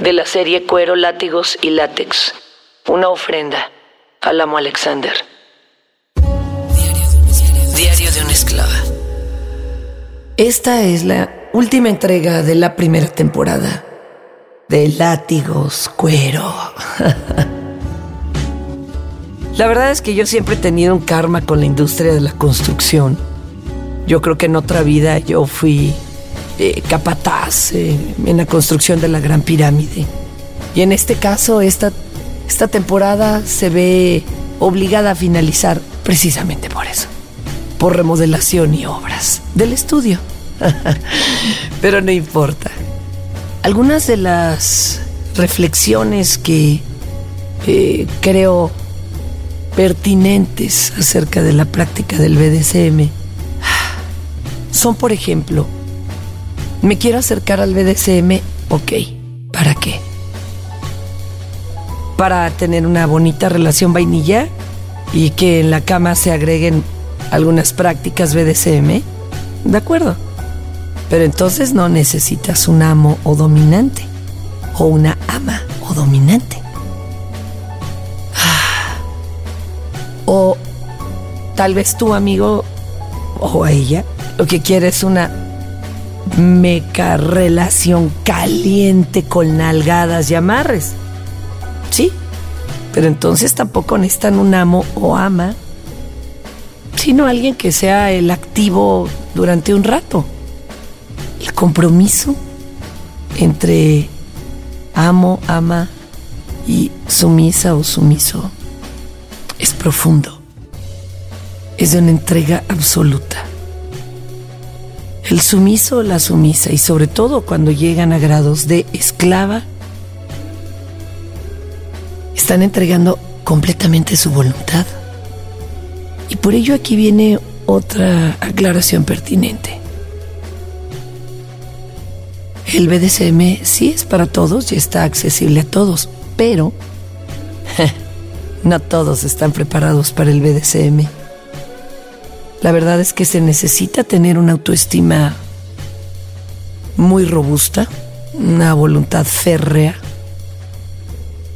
de la serie Cuero, Látigos y Látex. Una ofrenda al amo Alexander. Diario de una esclava. Esta es la última entrega de la primera temporada de Látigos, Cuero. la verdad es que yo siempre he tenido un karma con la industria de la construcción. Yo creo que en otra vida yo fui capataz eh, en la construcción de la Gran Pirámide. Y en este caso, esta, esta temporada se ve obligada a finalizar precisamente por eso, por remodelación y obras del estudio. Pero no importa. Algunas de las reflexiones que eh, creo pertinentes acerca de la práctica del BDSM son, por ejemplo, me quiero acercar al BDSM, ok. ¿Para qué? Para tener una bonita relación vainilla y que en la cama se agreguen algunas prácticas BDSM. De acuerdo. Pero entonces no necesitas un amo o dominante. O una ama o dominante. O tal vez tu amigo o ella lo que quiere es una meca relación caliente con nalgadas y amarres. Sí, pero entonces tampoco necesitan un amo o ama, sino alguien que sea el activo durante un rato. El compromiso entre amo, ama y sumisa o sumiso es profundo. Es de una entrega absoluta el sumiso o la sumisa, y sobre todo cuando llegan a grados de esclava, están entregando completamente su voluntad. Y por ello aquí viene otra aclaración pertinente. El BDSM sí es para todos y está accesible a todos, pero no todos están preparados para el BDSM. La verdad es que se necesita tener una autoestima muy robusta, una voluntad férrea,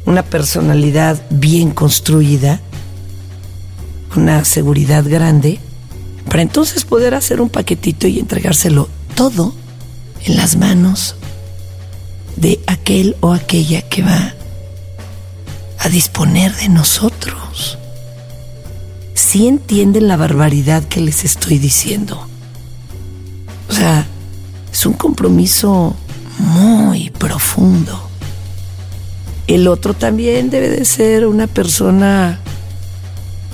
una personalidad bien construida, una seguridad grande, para entonces poder hacer un paquetito y entregárselo todo en las manos de aquel o aquella que va a disponer de nosotros sí entienden la barbaridad que les estoy diciendo. O sea, es un compromiso muy profundo. El otro también debe de ser una persona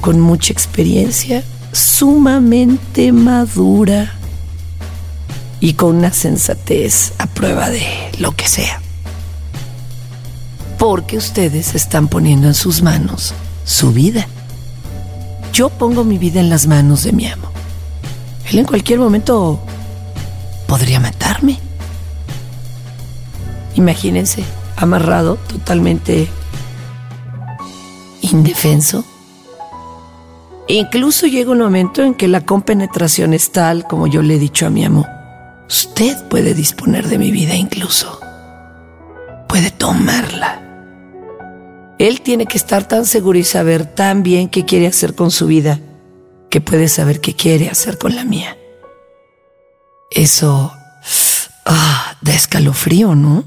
con mucha experiencia, sumamente madura y con una sensatez a prueba de lo que sea. Porque ustedes están poniendo en sus manos su vida. Yo pongo mi vida en las manos de mi amo. Él en cualquier momento podría matarme. Imagínense, amarrado, totalmente indefenso. incluso llega un momento en que la compenetración es tal, como yo le he dicho a mi amo, usted puede disponer de mi vida incluso. Puede tomarla. Él tiene que estar tan seguro y saber tan bien qué quiere hacer con su vida que puede saber qué quiere hacer con la mía. Eso ah, da escalofrío, ¿no?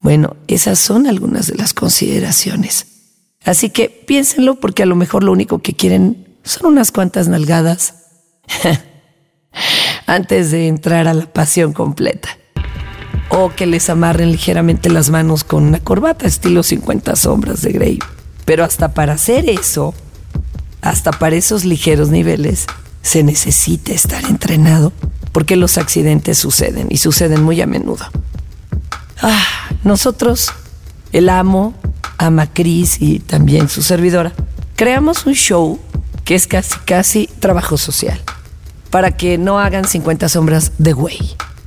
Bueno, esas son algunas de las consideraciones. Así que piénsenlo porque a lo mejor lo único que quieren son unas cuantas nalgadas antes de entrar a la pasión completa o que les amarren ligeramente las manos con una corbata estilo 50 sombras de Grey. Pero hasta para hacer eso, hasta para esos ligeros niveles, se necesita estar entrenado porque los accidentes suceden y suceden muy a menudo. Ah, nosotros, el amo, ama Cris y también su servidora, creamos un show que es casi, casi trabajo social, para que no hagan 50 sombras de güey.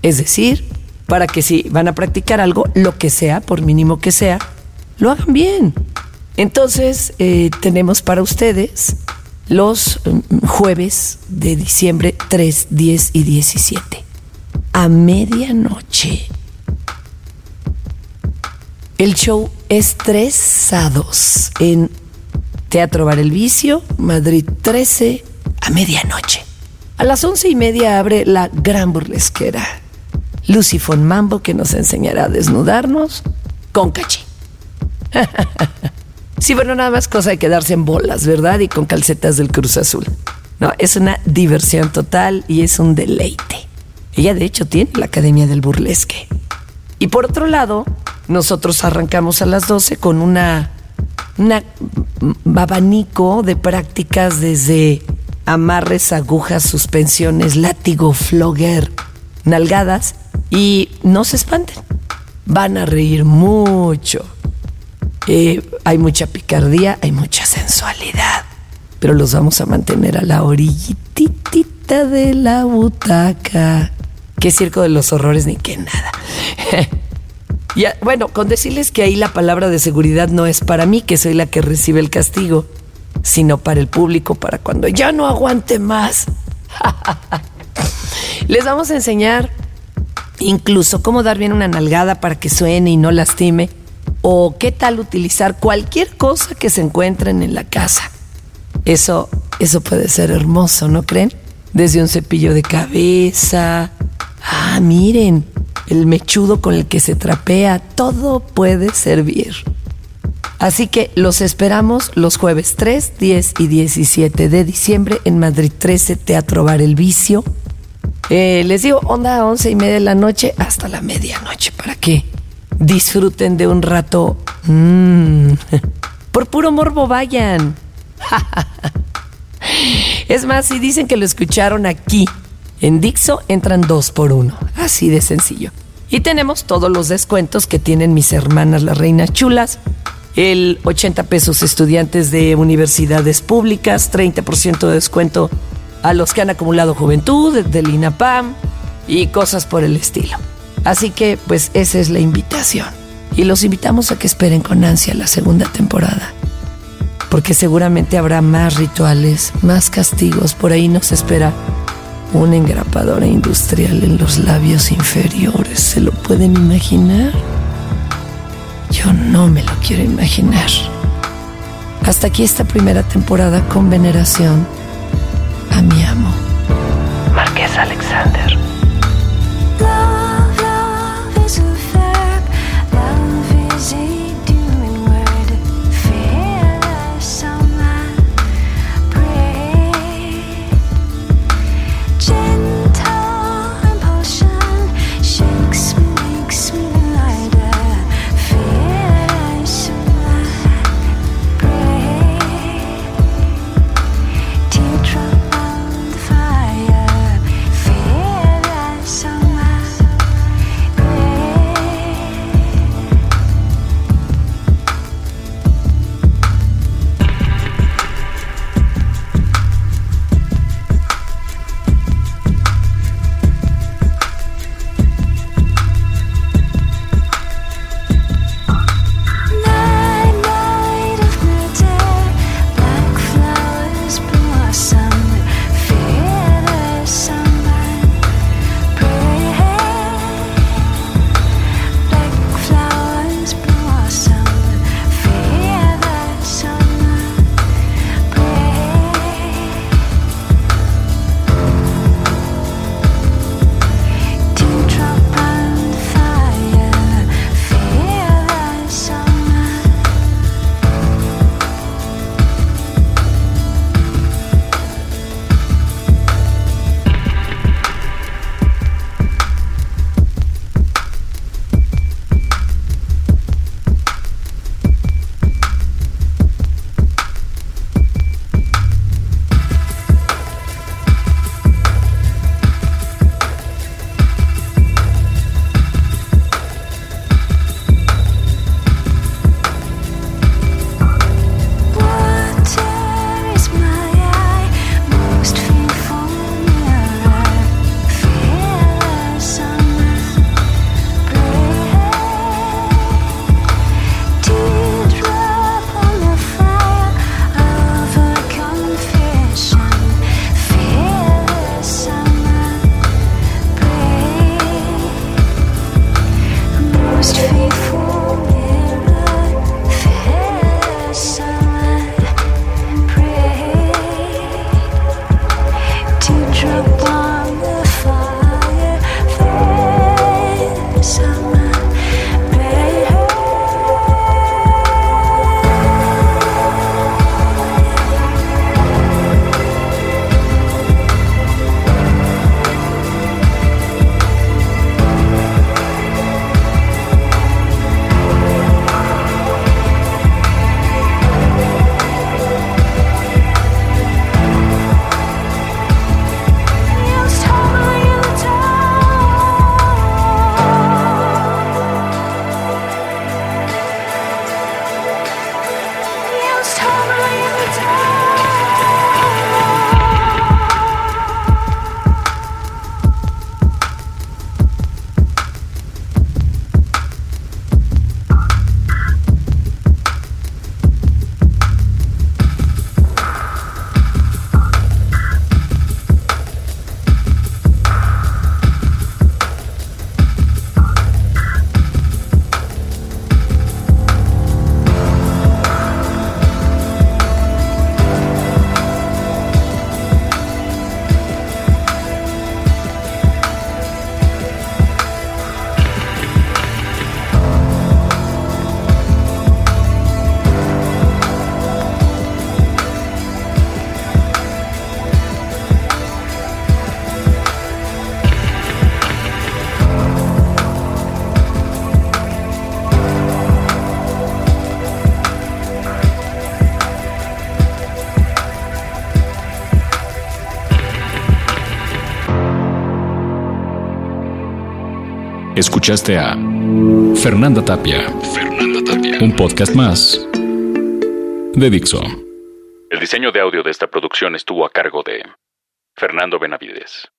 Es decir, para que si van a practicar algo, lo que sea, por mínimo que sea, lo hagan bien. Entonces, eh, tenemos para ustedes los mm, jueves de diciembre 3, 10 y 17. A medianoche. El show es tres en Teatro Bar El Vicio, Madrid 13, a medianoche. A las once y media abre la gran burlesquera. Lucy Mambo que nos enseñará a desnudarnos con cachi. sí, bueno, nada más cosa de quedarse en bolas, ¿verdad? Y con calcetas del Cruz Azul. No, es una diversión total y es un deleite. Ella de hecho tiene la Academia del Burlesque. Y por otro lado, nosotros arrancamos a las 12 con una, una abanico de prácticas desde amarres, agujas, suspensiones, látigo, flogger, nalgadas y no se espanten, van a reír mucho. Eh, hay mucha picardía, hay mucha sensualidad, pero los vamos a mantener a la orillitita de la butaca. Qué circo de los horrores ni qué nada. bueno, con decirles que ahí la palabra de seguridad no es para mí, que soy la que recibe el castigo, sino para el público, para cuando ya no aguante más. Les vamos a enseñar incluso cómo dar bien una nalgada para que suene y no lastime, o qué tal utilizar cualquier cosa que se encuentren en la casa. Eso, eso puede ser hermoso, ¿no creen? Desde un cepillo de cabeza. Ah, miren, el mechudo con el que se trapea, todo puede servir. Así que los esperamos los jueves 3, 10 y 17 de diciembre en Madrid 13, Teatro Bar El Vicio. Eh, les digo, onda a 11 y media de la noche hasta la medianoche para que disfruten de un rato. Mm, por puro morbo vayan. es más, si dicen que lo escucharon aquí en Dixo entran dos por uno, así de sencillo. Y tenemos todos los descuentos que tienen mis hermanas las reinas chulas. El 80 pesos estudiantes de universidades públicas, 30% de descuento a los que han acumulado juventud del INAPAM y cosas por el estilo. Así que pues esa es la invitación. Y los invitamos a que esperen con ansia la segunda temporada. Porque seguramente habrá más rituales, más castigos. Por ahí nos espera una engrapadora industrial en los labios inferiores. ¿Se lo pueden imaginar? Yo no me lo quiero imaginar. Hasta aquí esta primera temporada con veneración a mi amo, Marqués Alexander. Escuchaste a Fernanda Tapia. Fernanda Tapia. Un podcast más de Dixo. El diseño de audio de esta producción estuvo a cargo de Fernando Benavides.